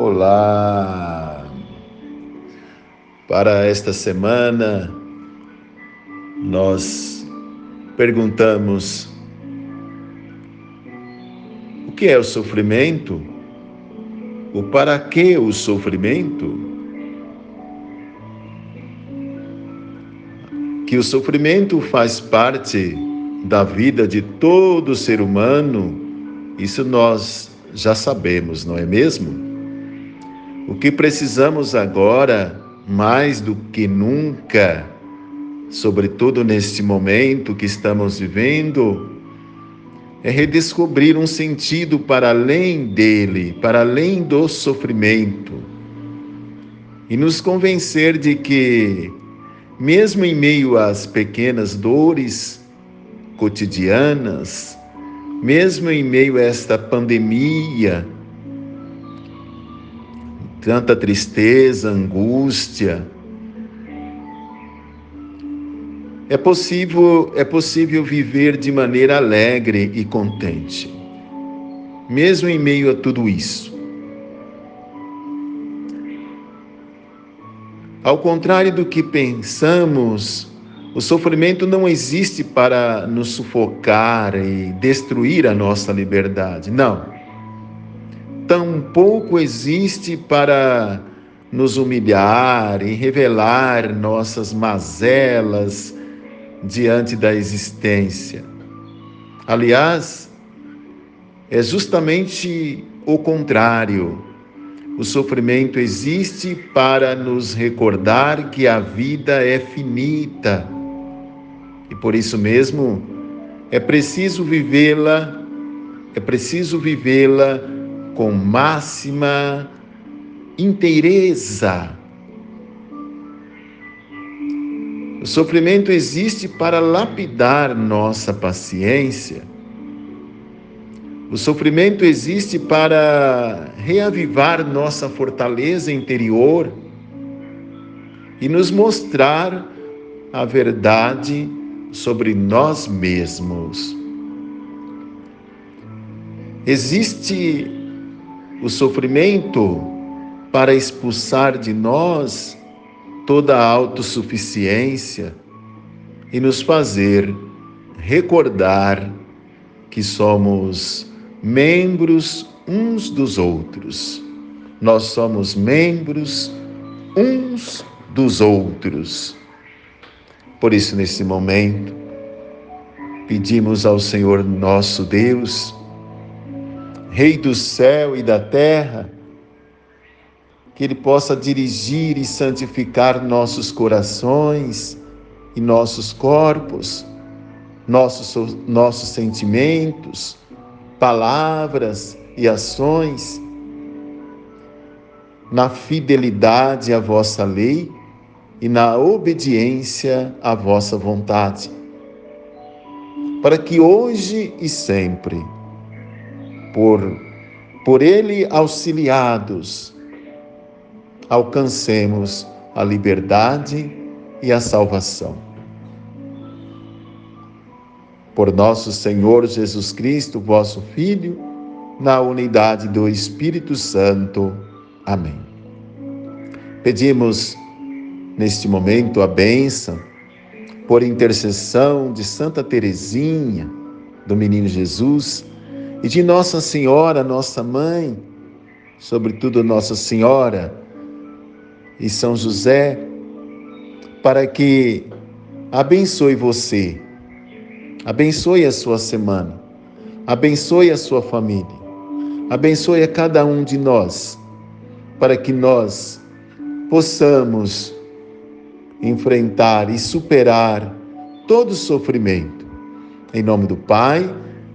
Olá! Para esta semana, nós perguntamos: o que é o sofrimento? O para que o sofrimento? Que o sofrimento faz parte da vida de todo ser humano, isso nós já sabemos, não é mesmo? O que precisamos agora, mais do que nunca, sobretudo neste momento que estamos vivendo, é redescobrir um sentido para além dele, para além do sofrimento, e nos convencer de que, mesmo em meio às pequenas dores cotidianas, mesmo em meio a esta pandemia, tanta tristeza, angústia. É possível, é possível viver de maneira alegre e contente, mesmo em meio a tudo isso. Ao contrário do que pensamos, o sofrimento não existe para nos sufocar e destruir a nossa liberdade. Não tampouco existe para nos humilhar e revelar nossas mazelas diante da existência. Aliás, é justamente o contrário. O sofrimento existe para nos recordar que a vida é finita e por isso mesmo é preciso vivê-la, é preciso vivê-la com máxima inteireza. O sofrimento existe para lapidar nossa paciência. O sofrimento existe para reavivar nossa fortaleza interior e nos mostrar a verdade sobre nós mesmos. Existe o sofrimento para expulsar de nós toda a autossuficiência e nos fazer recordar que somos membros uns dos outros. Nós somos membros uns dos outros. Por isso, nesse momento, pedimos ao Senhor nosso Deus Rei do céu e da terra, que Ele possa dirigir e santificar nossos corações e nossos corpos, nossos, nossos sentimentos, palavras e ações, na fidelidade à vossa lei e na obediência à vossa vontade, para que hoje e sempre por, por Ele auxiliados, alcancemos a liberdade e a salvação. Por nosso Senhor Jesus Cristo, vosso Filho, na unidade do Espírito Santo. Amém. Pedimos neste momento a bênção por intercessão de Santa Teresinha, do Menino Jesus, e de Nossa Senhora, nossa mãe, sobretudo Nossa Senhora e São José, para que abençoe você, abençoe a sua semana, abençoe a sua família, abençoe a cada um de nós, para que nós possamos enfrentar e superar todo sofrimento. Em nome do Pai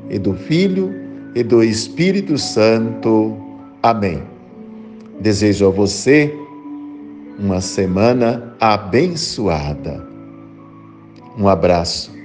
e do Filho e do Espírito Santo. Amém. Desejo a você uma semana abençoada. Um abraço.